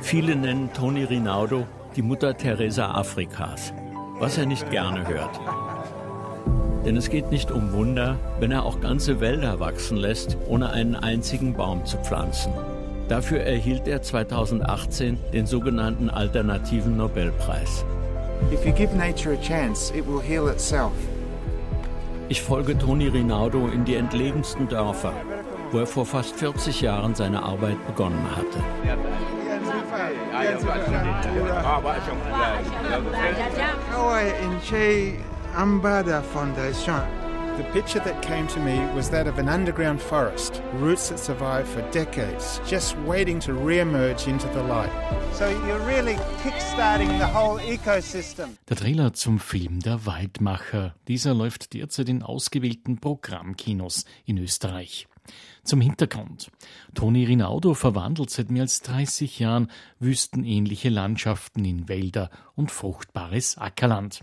Viele nennen Toni Rinaldo die Mutter Teresa Afrikas, was er nicht gerne hört. Denn es geht nicht um Wunder, wenn er auch ganze Wälder wachsen lässt, ohne einen einzigen Baum zu pflanzen. Dafür erhielt er 2018 den sogenannten Alternativen Nobelpreis. Chance, ich folge Toni Rinaldo in die entlegensten Dörfer, wo er vor fast 40 Jahren seine Arbeit begonnen hatte. Ambada Foundation. The picture that came to me was that of an underground forest, roots that survived for decades, just waiting to re-emerge into the light. So you're really kickstarting the whole ecosystem. Der Trailer zum Film Der Waldmacher. Dieser läuft derzeit in ausgewählten Programmkinos in Österreich. Zum Hintergrund. Toni Rinaudo verwandelt seit mehr als 30 Jahren wüstenähnliche Landschaften in Wälder und fruchtbares Ackerland.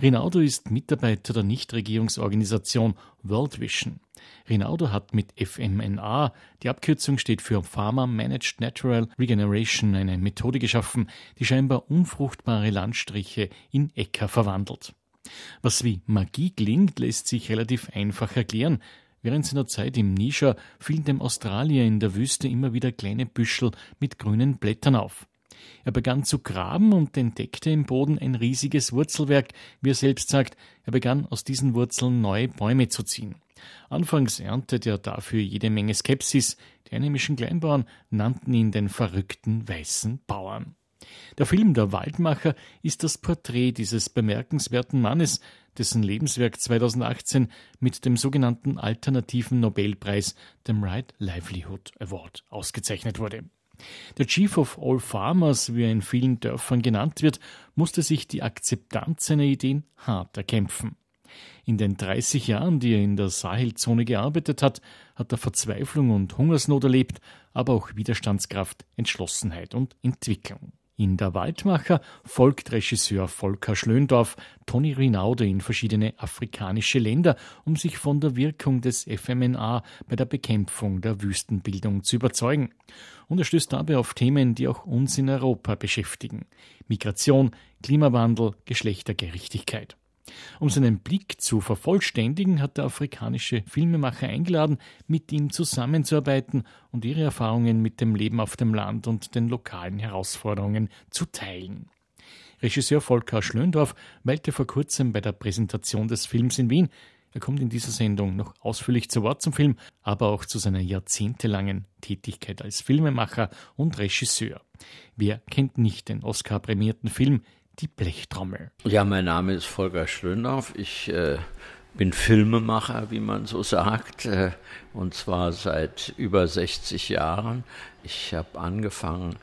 Rinaldo ist Mitarbeiter der Nichtregierungsorganisation World Vision. Rinaldo hat mit FMNA, die Abkürzung steht für Farmer Managed Natural Regeneration, eine Methode geschaffen, die scheinbar unfruchtbare Landstriche in Äcker verwandelt. Was wie Magie klingt, lässt sich relativ einfach erklären. Während seiner Zeit im Nischer fielen dem Australier in der Wüste immer wieder kleine Büschel mit grünen Blättern auf. Er begann zu graben und entdeckte im Boden ein riesiges Wurzelwerk, wie er selbst sagt, er begann aus diesen Wurzeln neue Bäume zu ziehen. Anfangs erntete er dafür jede Menge Skepsis, die einheimischen Kleinbauern nannten ihn den verrückten weißen Bauern. Der Film Der Waldmacher ist das Porträt dieses bemerkenswerten Mannes, dessen Lebenswerk 2018 mit dem sogenannten alternativen Nobelpreis, dem Right Livelihood Award, ausgezeichnet wurde. Der Chief of All Farmers, wie er in vielen Dörfern genannt wird, musste sich die Akzeptanz seiner Ideen hart erkämpfen. In den 30 Jahren, die er in der Sahelzone gearbeitet hat, hat er Verzweiflung und Hungersnot erlebt, aber auch Widerstandskraft, Entschlossenheit und Entwicklung. In Der Waldmacher folgt Regisseur Volker Schlöndorff Toni Rinaude in verschiedene afrikanische Länder, um sich von der Wirkung des FMNA bei der Bekämpfung der Wüstenbildung zu überzeugen. Und er stößt dabei auf Themen, die auch uns in Europa beschäftigen. Migration, Klimawandel, Geschlechtergerechtigkeit. Um seinen Blick zu vervollständigen, hat der afrikanische Filmemacher eingeladen, mit ihm zusammenzuarbeiten und ihre Erfahrungen mit dem Leben auf dem Land und den lokalen Herausforderungen zu teilen. Regisseur Volker Schlöndorff weilte vor kurzem bei der Präsentation des Films in Wien. Er kommt in dieser Sendung noch ausführlich zu Wort zum Film, aber auch zu seiner jahrzehntelangen Tätigkeit als Filmemacher und Regisseur. Wer kennt nicht den Oscar-prämierten Film die Blechtrommel. Ja, mein Name ist Volker Schlöndorff. Ich äh, bin Filmemacher, wie man so sagt, äh, und zwar seit über 60 Jahren. Ich habe angefangen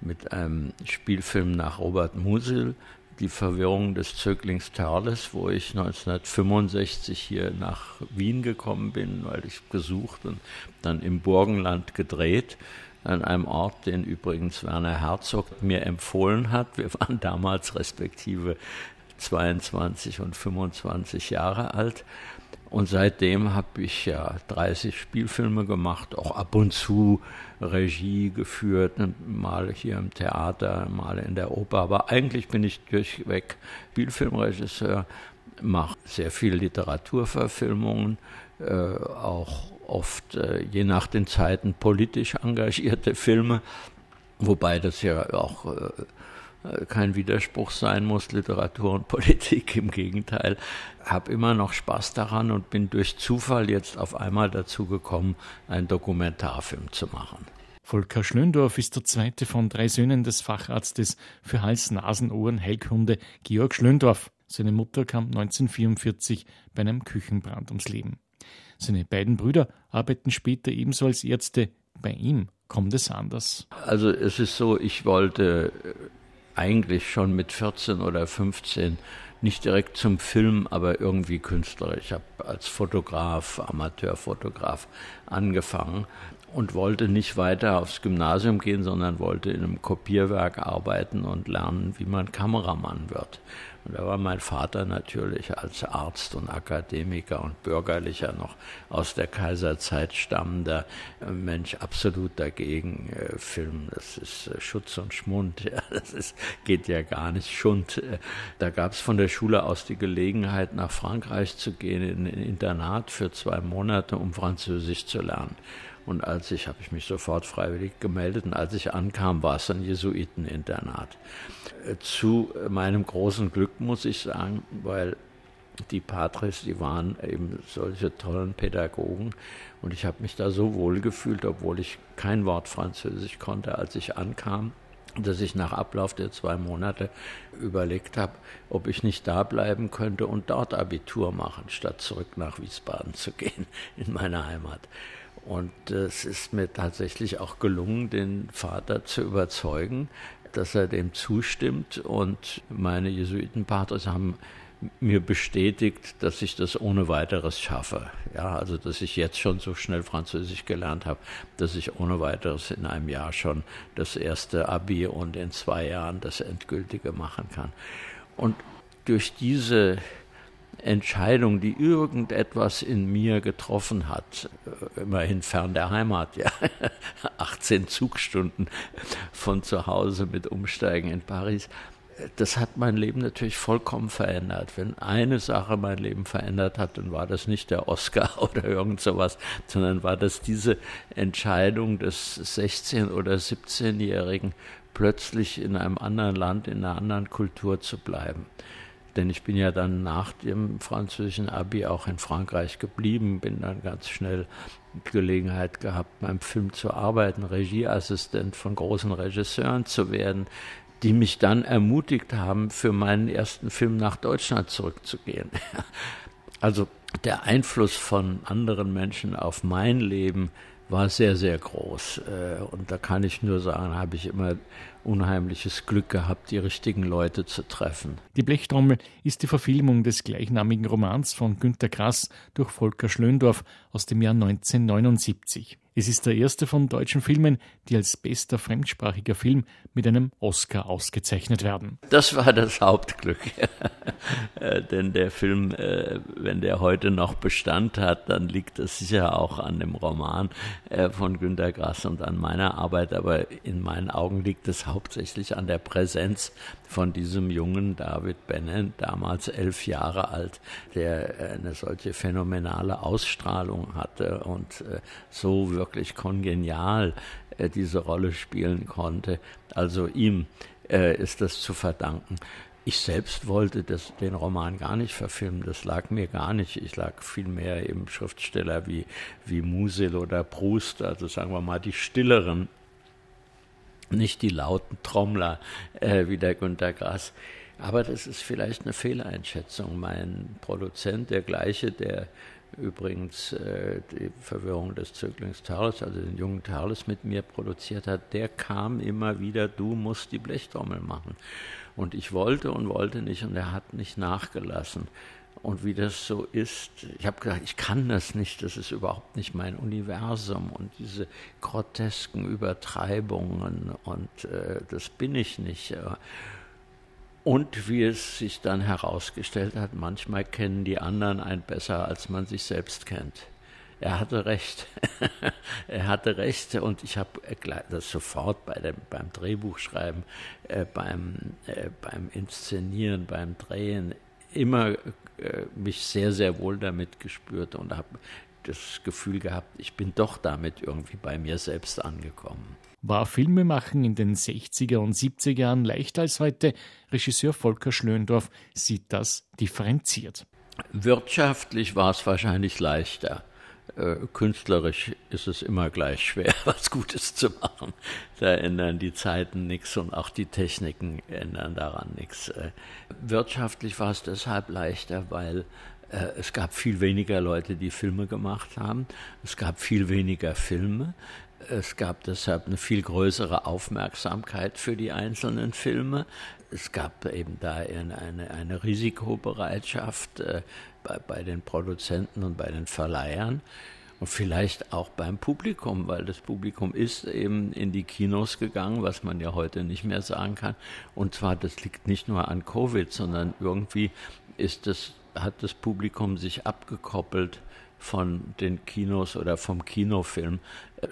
mit einem Spielfilm nach Robert Musil, Die Verwirrung des Zöglings Terles, wo ich 1965 hier nach Wien gekommen bin, weil ich gesucht und dann im Burgenland gedreht an einem Ort, den übrigens Werner Herzog mir empfohlen hat. Wir waren damals respektive 22 und 25 Jahre alt. Und seitdem habe ich ja 30 Spielfilme gemacht, auch ab und zu Regie geführt, mal hier im Theater, mal in der Oper. Aber eigentlich bin ich durchweg Spielfilmregisseur, mache sehr viele Literaturverfilmungen, äh, auch oft äh, je nach den Zeiten politisch engagierte Filme, wobei das ja auch äh, kein Widerspruch sein muss, Literatur und Politik, im Gegenteil. Habe immer noch Spaß daran und bin durch Zufall jetzt auf einmal dazu gekommen, einen Dokumentarfilm zu machen. Volker Schlöndorff ist der zweite von drei Söhnen des Facharztes für Hals, Nasen, Ohren, Heilkunde Georg Schlöndorff. Seine Mutter kam 1944 bei einem Küchenbrand ums Leben. Seine beiden Brüder arbeiten später ebenso als Ärzte. Bei ihm kommt es anders. Also es ist so, ich wollte äh, eigentlich schon mit 14 oder 15 nicht direkt zum Film, aber irgendwie Künstler. Ich habe als Fotograf, Amateurfotograf angefangen und wollte nicht weiter aufs Gymnasium gehen, sondern wollte in einem Kopierwerk arbeiten und lernen, wie man Kameramann wird. Und da war mein Vater natürlich als Arzt und Akademiker und Bürgerlicher noch aus der Kaiserzeit stammender Mensch absolut dagegen. Äh, Film, das ist äh, Schutz und Schmund, ja, das ist, geht ja gar nicht. Schund. Äh, da gab es von der Schule aus die Gelegenheit, nach Frankreich zu gehen, in ein Internat für zwei Monate, um Französisch zu lernen. Und als ich, habe ich mich sofort freiwillig gemeldet und als ich ankam, war es ein Jesuiteninternat. Zu meinem großen Glück muss ich sagen, weil die Patres, die waren eben solche tollen Pädagogen und ich habe mich da so wohl gefühlt, obwohl ich kein Wort Französisch konnte, als ich ankam, dass ich nach Ablauf der zwei Monate überlegt habe, ob ich nicht da bleiben könnte und dort Abitur machen, statt zurück nach Wiesbaden zu gehen, in meine Heimat. Und es ist mir tatsächlich auch gelungen, den Vater zu überzeugen, dass er dem zustimmt. Und meine Jesuitenpatres haben mir bestätigt, dass ich das ohne weiteres schaffe. Ja, also dass ich jetzt schon so schnell Französisch gelernt habe, dass ich ohne weiteres in einem Jahr schon das erste Abi und in zwei Jahren das endgültige machen kann. Und durch diese Entscheidung, die irgendetwas in mir getroffen hat, äh, immerhin fern der Heimat, ja, 18 Zugstunden von zu Hause mit Umsteigen in Paris, das hat mein Leben natürlich vollkommen verändert. Wenn eine Sache mein Leben verändert hat, dann war das nicht der Oscar oder irgend sowas, sondern war das diese Entscheidung des 16- oder 17-Jährigen, plötzlich in einem anderen Land, in einer anderen Kultur zu bleiben. Denn ich bin ja dann nach dem französischen Abi auch in Frankreich geblieben, bin dann ganz schnell Gelegenheit gehabt, beim Film zu arbeiten, Regieassistent von großen Regisseuren zu werden, die mich dann ermutigt haben, für meinen ersten Film nach Deutschland zurückzugehen. Also der Einfluss von anderen Menschen auf mein Leben war sehr, sehr groß. Äh, und da kann ich nur sagen, habe ich immer unheimliches Glück gehabt, die richtigen Leute zu treffen. Die Blechtrommel ist die Verfilmung des gleichnamigen Romans von Günter Grass durch Volker Schlöndorff aus dem Jahr 1979. Es ist der erste von deutschen Filmen, die als bester fremdsprachiger Film mit einem Oscar ausgezeichnet werden. Das war das Hauptglück. Äh, denn der Film, äh, wenn der heute noch Bestand hat, dann liegt es sicher auch an dem Roman äh, von Günter Grass und an meiner Arbeit. Aber in meinen Augen liegt es hauptsächlich an der Präsenz von diesem jungen David Bennett, damals elf Jahre alt, der eine solche phänomenale Ausstrahlung hatte und so wirklich kongenial diese Rolle spielen konnte. Also ihm ist das zu verdanken. Ich selbst wollte das, den Roman gar nicht verfilmen, das lag mir gar nicht. Ich lag vielmehr im Schriftsteller wie, wie Musil oder Proust, also sagen wir mal die stilleren nicht die lauten Trommler äh, wie der Günter Grass. Aber das ist vielleicht eine Fehleinschätzung. Mein Produzent, der gleiche, der übrigens äh, die Verwirrung des Zöglings Thales, also den jungen Thales mit mir produziert hat, der kam immer wieder, du musst die Blechtrommel machen. Und ich wollte und wollte nicht und er hat nicht nachgelassen und wie das so ist. Ich habe gedacht, ich kann das nicht, das ist überhaupt nicht mein Universum und diese grotesken Übertreibungen und äh, das bin ich nicht. Und wie es sich dann herausgestellt hat, manchmal kennen die anderen einen besser, als man sich selbst kennt. Er hatte recht. er hatte recht und ich habe das sofort bei dem, beim Drehbuchschreiben, äh, beim, äh, beim Inszenieren, beim Drehen immer äh, mich sehr, sehr wohl damit gespürt und habe das Gefühl gehabt, ich bin doch damit irgendwie bei mir selbst angekommen. War Filmemachen in den 60er und 70er Jahren leichter als heute? Regisseur Volker Schlöndorff sieht das differenziert. Wirtschaftlich war es wahrscheinlich leichter. Äh, künstlerisch ist es immer gleich schwer, was Gutes zu machen. Da ändern die Zeiten nichts und auch die Techniken ändern daran nichts. Äh, wirtschaftlich war es deshalb leichter, weil äh, es gab viel weniger Leute, die Filme gemacht haben. Es gab viel weniger Filme. Es gab deshalb eine viel größere Aufmerksamkeit für die einzelnen Filme. Es gab eben da eine, eine, Risikobereitschaft äh, bei, bei den Produzenten und bei den Verleihern. Und vielleicht auch beim Publikum, weil das Publikum ist eben in die Kinos gegangen, was man ja heute nicht mehr sagen kann. Und zwar, das liegt nicht nur an Covid, sondern irgendwie ist das, hat das Publikum sich abgekoppelt von den Kinos oder vom Kinofilm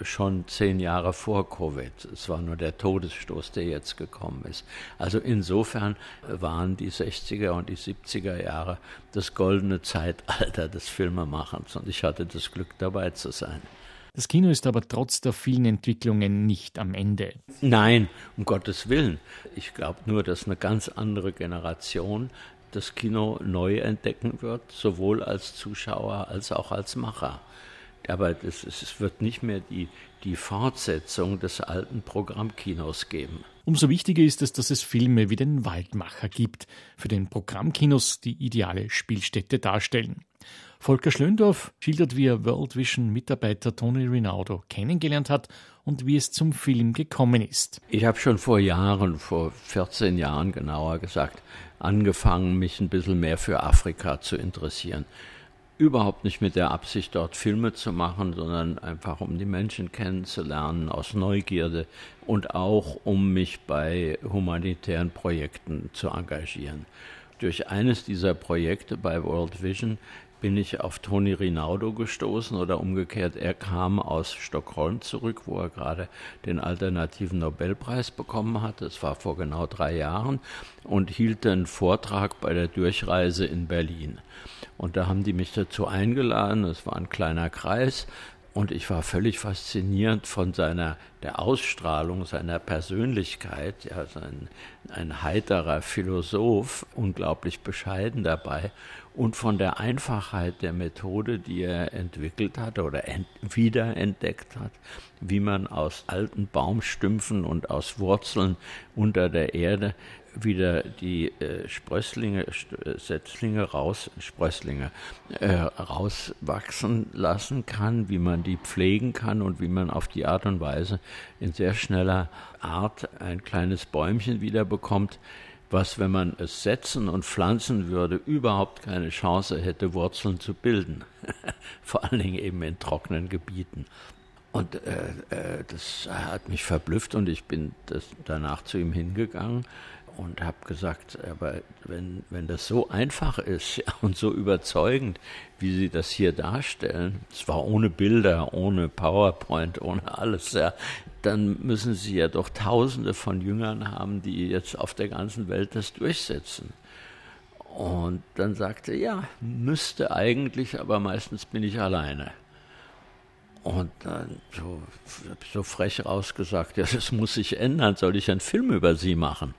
schon zehn Jahre vor Covid. Es war nur der Todesstoß, der jetzt gekommen ist. Also insofern waren die 60er und die 70er Jahre das goldene Zeitalter des Filmemachens und ich hatte das Glück dabei zu sein. Das Kino ist aber trotz der vielen Entwicklungen nicht am Ende. Nein, um Gottes Willen. Ich glaube nur, dass eine ganz andere Generation das Kino neu entdecken wird, sowohl als Zuschauer als auch als Macher. Aber das, es wird nicht mehr die, die Fortsetzung des alten Programmkinos geben. Umso wichtiger ist es, dass es Filme wie den Waldmacher gibt, für den Programmkinos die ideale Spielstätte darstellen. Volker Schlöndorff schildert, wie er World Vision Mitarbeiter Tony Rinaldo kennengelernt hat und wie es zum Film gekommen ist. Ich habe schon vor Jahren, vor 14 Jahren genauer gesagt, angefangen, mich ein bisschen mehr für Afrika zu interessieren. Überhaupt nicht mit der Absicht, dort Filme zu machen, sondern einfach um die Menschen kennenzulernen, aus Neugierde und auch um mich bei humanitären Projekten zu engagieren. Durch eines dieser Projekte bei World Vision bin ich auf Toni Rinaldo gestoßen oder umgekehrt, er kam aus Stockholm zurück, wo er gerade den alternativen Nobelpreis bekommen hatte. Es war vor genau drei Jahren und hielt einen Vortrag bei der Durchreise in Berlin. Und da haben die mich dazu eingeladen. Es war ein kleiner Kreis. Und ich war völlig fasziniert von seiner der Ausstrahlung, seiner Persönlichkeit, ja, sein, ein heiterer Philosoph, unglaublich bescheiden dabei. Und von der Einfachheit der Methode, die er entwickelt hat oder ent wiederentdeckt hat, wie man aus alten Baumstümpfen und aus Wurzeln unter der Erde wieder die äh, Sprösslinge, äh, Setzlinge raus, Sprösslinge äh, rauswachsen lassen kann, wie man die pflegen kann und wie man auf die Art und Weise in sehr schneller Art ein kleines Bäumchen wieder bekommt, was, wenn man es setzen und pflanzen würde, überhaupt keine Chance hätte, Wurzeln zu bilden. Vor allen Dingen eben in trockenen Gebieten. Und äh, äh, das hat mich verblüfft und ich bin das danach zu ihm hingegangen und habe gesagt, aber wenn, wenn das so einfach ist ja, und so überzeugend, wie Sie das hier darstellen, zwar ohne Bilder, ohne PowerPoint, ohne alles, ja, dann müssen Sie ja doch Tausende von Jüngern haben, die jetzt auf der ganzen Welt das durchsetzen. Und dann sagte er, ja, müsste eigentlich, aber meistens bin ich alleine. Und dann so, so frech rausgesagt, ja, das muss sich ändern, soll ich einen Film über Sie machen?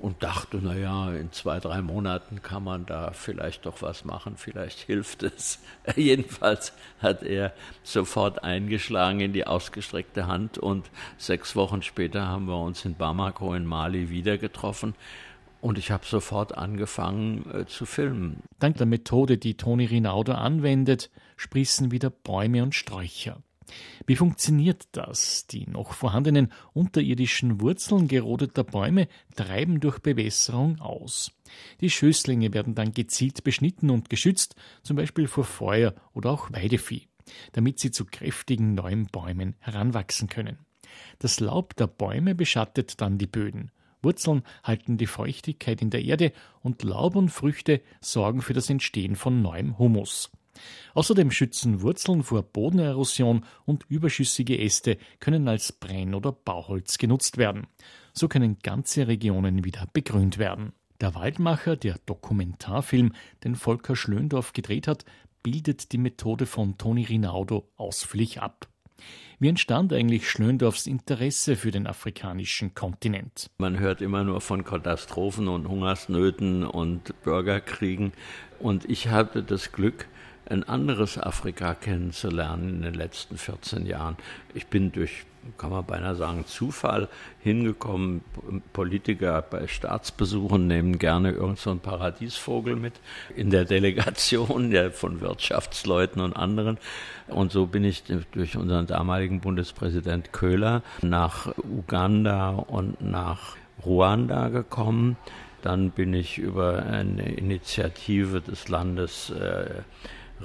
Und dachte, naja, in zwei, drei Monaten kann man da vielleicht doch was machen, vielleicht hilft es. Jedenfalls hat er sofort eingeschlagen in die ausgestreckte Hand und sechs Wochen später haben wir uns in Bamako in Mali wieder getroffen. Und ich habe sofort angefangen äh, zu filmen. Dank der Methode, die Toni Rinaudo anwendet, sprießen wieder Bäume und Sträucher. Wie funktioniert das? Die noch vorhandenen unterirdischen Wurzeln gerodeter Bäume treiben durch Bewässerung aus. Die Schößlinge werden dann gezielt beschnitten und geschützt, zum Beispiel vor Feuer oder auch Weidevieh, damit sie zu kräftigen neuen Bäumen heranwachsen können. Das Laub der Bäume beschattet dann die Böden. Wurzeln halten die Feuchtigkeit in der Erde und Laub und Früchte sorgen für das Entstehen von neuem Humus. Außerdem schützen Wurzeln vor Bodenerosion und überschüssige Äste können als Brenn- oder Bauholz genutzt werden. So können ganze Regionen wieder begrünt werden. Der Waldmacher, der Dokumentarfilm, den Volker Schlöndorff gedreht hat, bildet die Methode von Toni Rinaudo ausführlich ab. Wie entstand eigentlich Schlöndorffs Interesse für den afrikanischen Kontinent? Man hört immer nur von Katastrophen und Hungersnöten und Bürgerkriegen. Und ich hatte das Glück, ein anderes Afrika kennenzulernen in den letzten 14 Jahren. Ich bin durch, kann man beinahe sagen, Zufall hingekommen. Politiker bei Staatsbesuchen nehmen gerne irgendeinen so Paradiesvogel mit in der Delegation ja, von Wirtschaftsleuten und anderen. Und so bin ich durch unseren damaligen Bundespräsident Köhler nach Uganda und nach Ruanda gekommen. Dann bin ich über eine Initiative des Landes äh,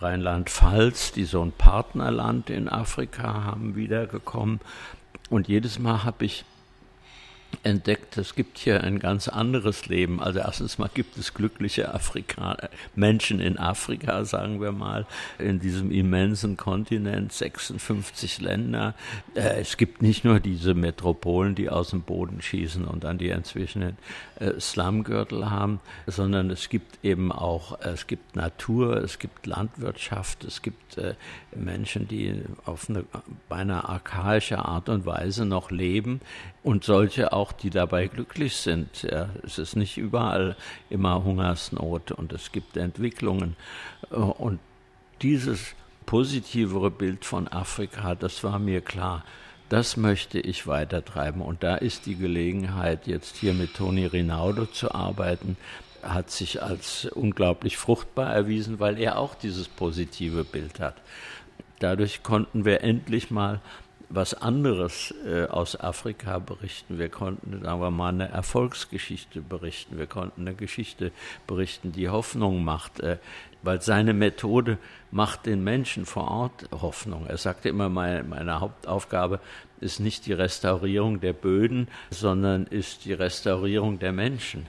Rheinland-Pfalz, die so ein Partnerland in Afrika haben, wiedergekommen. Und jedes Mal habe ich entdeckt, es gibt hier ein ganz anderes Leben. Also erstens mal gibt es glückliche Afrikaner, Menschen in Afrika, sagen wir mal, in diesem immensen Kontinent, 56 Länder. Äh, es gibt nicht nur diese Metropolen, die aus dem Boden schießen und dann die inzwischen den äh, Slumgürtel haben, sondern es gibt eben auch, es gibt Natur, es gibt Landwirtschaft, es gibt äh, Menschen, die auf eine beinahe archaische Art und Weise noch leben und solche auch, die dabei glücklich sind. Ja, es ist nicht überall immer Hungersnot und es gibt Entwicklungen. Äh, und dieses positivere Bild von Afrika, das war mir klar. Das möchte ich weitertreiben. Und da ist die Gelegenheit, jetzt hier mit Toni Rinaldo zu arbeiten, hat sich als unglaublich fruchtbar erwiesen, weil er auch dieses positive Bild hat. Dadurch konnten wir endlich mal was anderes äh, aus Afrika berichten. Wir konnten, sagen wir mal, eine Erfolgsgeschichte berichten. Wir konnten eine Geschichte berichten, die Hoffnung macht, äh, weil seine Methode macht den Menschen vor Ort Hoffnung. Er sagte immer, meine, meine Hauptaufgabe ist nicht die Restaurierung der Böden, sondern ist die Restaurierung der Menschen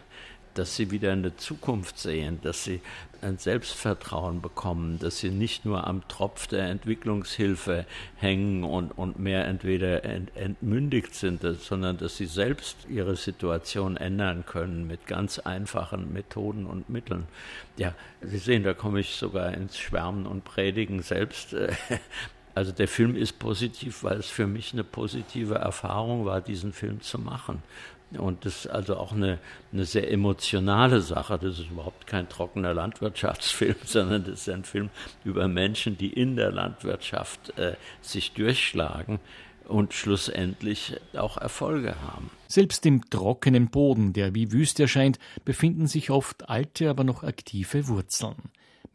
dass sie wieder eine Zukunft sehen, dass sie ein Selbstvertrauen bekommen, dass sie nicht nur am Tropf der Entwicklungshilfe hängen und, und mehr entweder ent, entmündigt sind, sondern dass sie selbst ihre Situation ändern können mit ganz einfachen Methoden und Mitteln. Ja, Sie sehen, da komme ich sogar ins Schwärmen und Predigen selbst. Also der Film ist positiv, weil es für mich eine positive Erfahrung war, diesen Film zu machen. Und das ist also auch eine, eine sehr emotionale Sache. Das ist überhaupt kein trockener Landwirtschaftsfilm, sondern das ist ein Film über Menschen, die in der Landwirtschaft äh, sich durchschlagen und schlussendlich auch Erfolge haben. Selbst im trockenen Boden, der wie Wüste erscheint, befinden sich oft alte, aber noch aktive Wurzeln.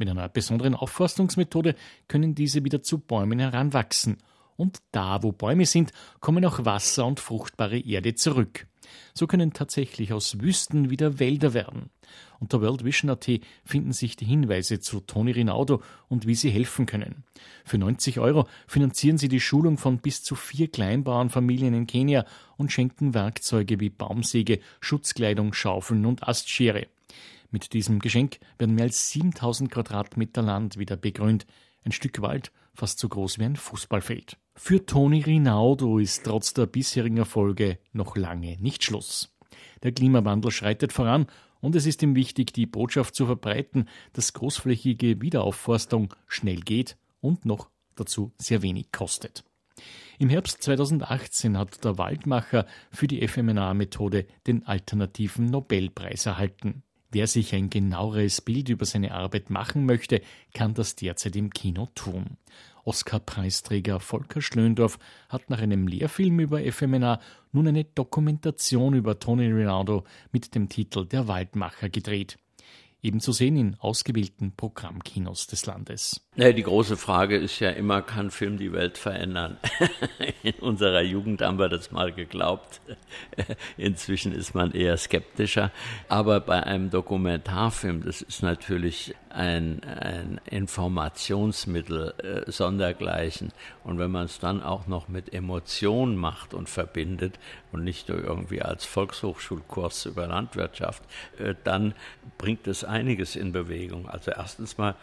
Mit einer besonderen Aufforstungsmethode können diese wieder zu Bäumen heranwachsen. Und da, wo Bäume sind, kommen auch Wasser und fruchtbare Erde zurück. So können tatsächlich aus Wüsten wieder Wälder werden. Unter worldvision.at finden sich die Hinweise zu Toni Rinaudo und wie Sie helfen können. Für 90 Euro finanzieren Sie die Schulung von bis zu vier Kleinbauernfamilien in Kenia und schenken Werkzeuge wie Baumsäge, Schutzkleidung, Schaufeln und Astschere. Mit diesem Geschenk werden mehr als 7000 Quadratmeter Land wieder begrünt. Ein Stück Wald fast so groß wie ein Fußballfeld. Für Toni Rinaldo ist trotz der bisherigen Erfolge noch lange nicht Schluss. Der Klimawandel schreitet voran und es ist ihm wichtig, die Botschaft zu verbreiten, dass großflächige Wiederaufforstung schnell geht und noch dazu sehr wenig kostet. Im Herbst 2018 hat der Waldmacher für die FMNA-Methode den alternativen Nobelpreis erhalten. Wer sich ein genaueres Bild über seine Arbeit machen möchte, kann das derzeit im Kino tun. Oscar-Preisträger Volker Schlöndorff hat nach einem Lehrfilm über FMNA nun eine Dokumentation über Tony Rinaldo mit dem Titel Der Waldmacher gedreht eben zu sehen in ausgewählten Programmkinos des Landes. Ja, die große Frage ist ja immer, kann Film die Welt verändern? In unserer Jugend haben wir das mal geglaubt. Inzwischen ist man eher skeptischer. Aber bei einem Dokumentarfilm, das ist natürlich ein, ein Informationsmittel äh, sondergleichen. Und wenn man es dann auch noch mit Emotionen macht und verbindet und nicht nur irgendwie als Volkshochschulkurs über Landwirtschaft, äh, dann bringt es einiges in Bewegung. Also erstens mal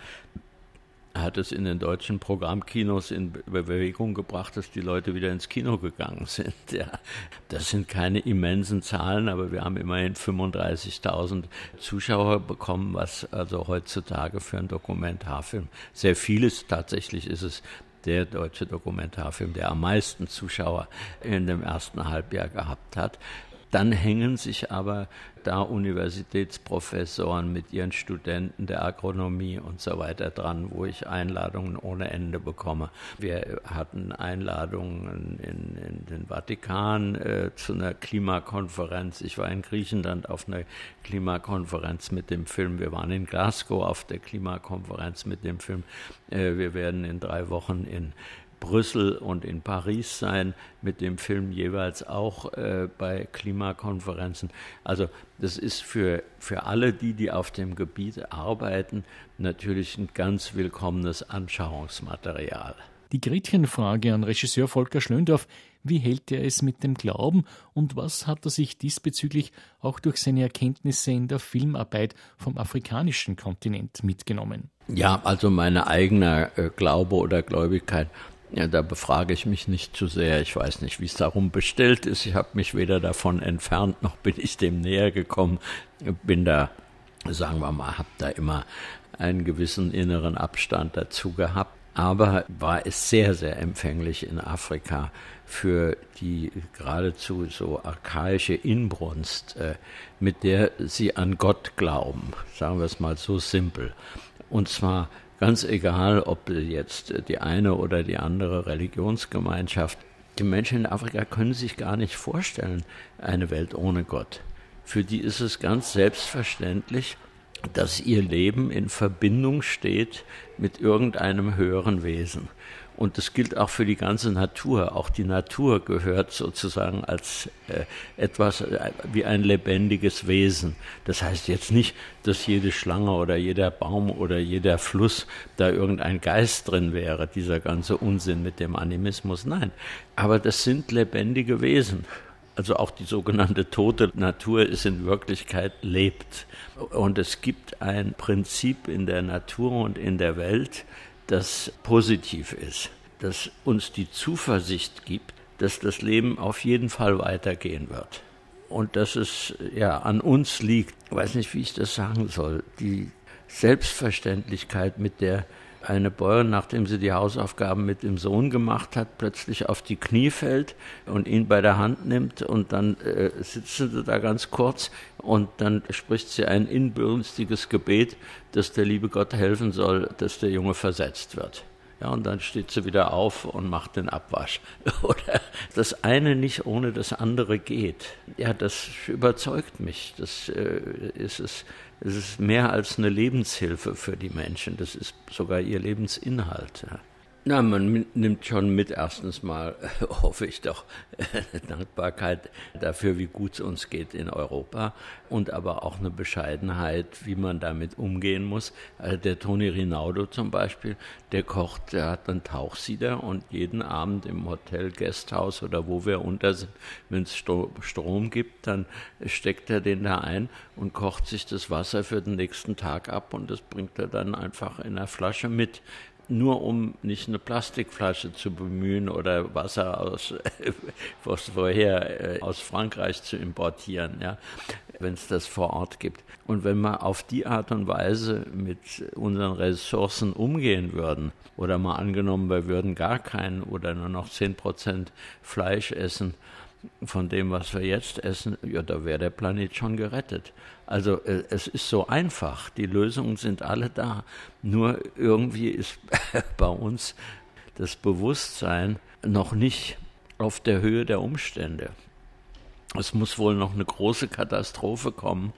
hat es in den deutschen Programmkinos in Bewegung gebracht, dass die Leute wieder ins Kino gegangen sind. Ja, das sind keine immensen Zahlen, aber wir haben immerhin 35.000 Zuschauer bekommen, was also heutzutage für einen Dokumentarfilm sehr viel ist. Tatsächlich ist es der deutsche Dokumentarfilm, der am meisten Zuschauer in dem ersten Halbjahr gehabt hat. Dann hängen sich aber da Universitätsprofessoren mit ihren Studenten der Agronomie und so weiter dran, wo ich Einladungen ohne Ende bekomme. Wir hatten Einladungen in, in den Vatikan äh, zu einer Klimakonferenz. Ich war in Griechenland auf einer Klimakonferenz mit dem Film. Wir waren in Glasgow auf der Klimakonferenz mit dem Film. Äh, wir werden in drei Wochen in Brüssel und in Paris sein, mit dem Film jeweils auch äh, bei Klimakonferenzen. Also das ist für, für alle die, die auf dem Gebiet arbeiten, natürlich ein ganz willkommenes Anschauungsmaterial. Die Gretchenfrage an Regisseur Volker Schlöndorff, wie hält er es mit dem Glauben und was hat er sich diesbezüglich auch durch seine Erkenntnisse in der Filmarbeit vom afrikanischen Kontinent mitgenommen? Ja, also meine eigene äh, Glaube oder Gläubigkeit ja, da befrage ich mich nicht zu sehr. Ich weiß nicht, wie es darum bestellt ist. Ich habe mich weder davon entfernt, noch bin ich dem näher gekommen. Bin da, sagen wir mal, habe da immer einen gewissen inneren Abstand dazu gehabt. Aber war es sehr, sehr empfänglich in Afrika für die geradezu so archaische Inbrunst, äh, mit der sie an Gott glauben. Sagen wir es mal so simpel. Und zwar Ganz egal, ob jetzt die eine oder die andere Religionsgemeinschaft. Die Menschen in Afrika können sich gar nicht vorstellen, eine Welt ohne Gott. Für die ist es ganz selbstverständlich, dass ihr Leben in Verbindung steht mit irgendeinem höheren Wesen. Und das gilt auch für die ganze Natur. Auch die Natur gehört sozusagen als äh, etwas äh, wie ein lebendiges Wesen. Das heißt jetzt nicht, dass jede Schlange oder jeder Baum oder jeder Fluss da irgendein Geist drin wäre, dieser ganze Unsinn mit dem Animismus. Nein, aber das sind lebendige Wesen. Also auch die sogenannte tote Natur ist in Wirklichkeit lebt. Und es gibt ein Prinzip in der Natur und in der Welt, das positiv ist, das uns die Zuversicht gibt, dass das Leben auf jeden Fall weitergehen wird. Und dass es ja an uns liegt, ich weiß nicht, wie ich das sagen soll, die Selbstverständlichkeit, mit der eine Bäuerin, nachdem sie die Hausaufgaben mit dem Sohn gemacht hat, plötzlich auf die Knie fällt und ihn bei der Hand nimmt und dann äh, sitzen sie da ganz kurz und dann spricht sie ein inbürstiges Gebet, dass der liebe Gott helfen soll, dass der Junge versetzt wird. Ja, und dann steht sie wieder auf und macht den Abwasch. Oder das eine nicht ohne das andere geht. Ja, das überzeugt mich. Das äh, ist es es ist mehr als eine Lebenshilfe für die Menschen, das ist sogar ihr Lebensinhalt. Ja. Na, man nimmt schon mit, erstens mal, hoffe ich doch, Dankbarkeit dafür, wie gut es uns geht in Europa und aber auch eine Bescheidenheit, wie man damit umgehen muss. Also der Toni Rinaldo zum Beispiel, der kocht, der hat einen Tauchsieder und jeden Abend im Hotel, Gasthaus oder wo wir unter sind, wenn es Strom gibt, dann steckt er den da ein und kocht sich das Wasser für den nächsten Tag ab und das bringt er dann einfach in der Flasche mit nur um nicht eine Plastikflasche zu bemühen oder Wasser aus was vorher äh, aus Frankreich zu importieren, ja, wenn es das vor Ort gibt. Und wenn wir auf die Art und Weise mit unseren Ressourcen umgehen würden, oder mal angenommen, wir würden gar keinen oder nur noch zehn Prozent Fleisch essen, von dem, was wir jetzt essen, ja, da wäre der Planet schon gerettet. Also äh, es ist so einfach, die Lösungen sind alle da. Nur irgendwie ist bei uns das Bewusstsein noch nicht auf der Höhe der Umstände. Es muss wohl noch eine große Katastrophe kommen,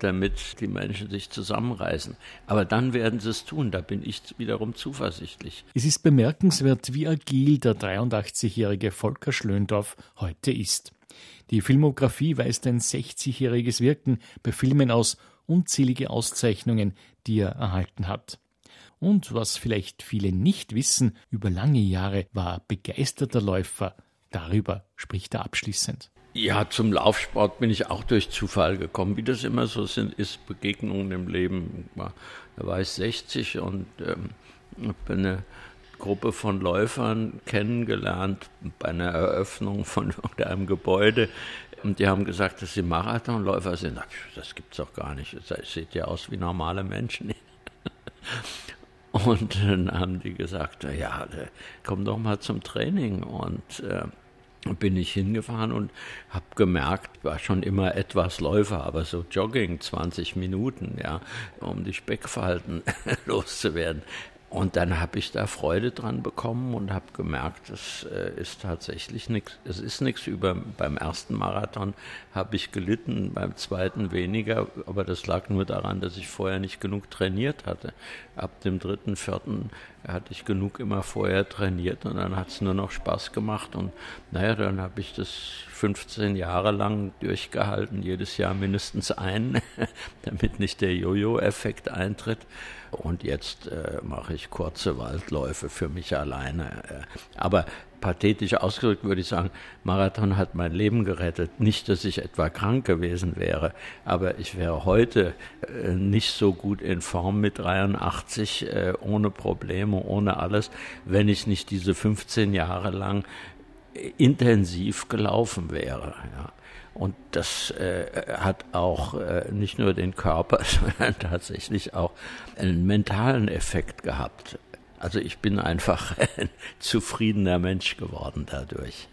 damit die Menschen sich zusammenreißen. Aber dann werden sie es tun, da bin ich wiederum zuversichtlich. Es ist bemerkenswert, wie agil der 83-jährige Volker Schlöndorff heute ist. Die Filmografie weist ein 60-jähriges Wirken bei Filmen aus, unzählige Auszeichnungen, die er erhalten hat. Und was vielleicht viele nicht wissen, über lange Jahre war er begeisterter Läufer. Darüber spricht er abschließend. Ja, zum Laufsport bin ich auch durch Zufall gekommen. Wie das immer so sind, ist Begegnungen im Leben. Da war ich 60 und ähm, habe eine Gruppe von Läufern kennengelernt bei einer Eröffnung von einem Gebäude. Und die haben gesagt, dass sie Marathonläufer sind. Das gibt's doch gar nicht. Das sieht ja aus wie normale Menschen. Und dann haben die gesagt, ja, komm doch mal zum Training. Und äh, bin ich hingefahren und habe gemerkt, war schon immer etwas Läufer, aber so Jogging 20 Minuten, ja, um die Speckfalten loszuwerden. Und dann habe ich da Freude dran bekommen und habe gemerkt, es äh, ist tatsächlich nichts, es ist nichts über, beim ersten Marathon habe ich gelitten, beim zweiten weniger, aber das lag nur daran, dass ich vorher nicht genug trainiert hatte. Ab dem dritten, vierten hatte ich genug immer vorher trainiert und dann hat es nur noch Spaß gemacht und naja, dann habe ich das 15 Jahre lang durchgehalten, jedes Jahr mindestens einen, damit nicht der Jojo-Effekt eintritt. Und jetzt äh, mache ich kurze Waldläufe für mich alleine. Äh. Aber pathetisch ausgedrückt würde ich sagen, Marathon hat mein Leben gerettet. Nicht, dass ich etwa krank gewesen wäre, aber ich wäre heute äh, nicht so gut in Form mit 83, äh, ohne Probleme, ohne alles, wenn ich nicht diese 15 Jahre lang intensiv gelaufen wäre. Ja. Und das äh, hat auch äh, nicht nur den Körper, sondern tatsächlich auch einen mentalen Effekt gehabt. Also ich bin einfach ein zufriedener Mensch geworden dadurch.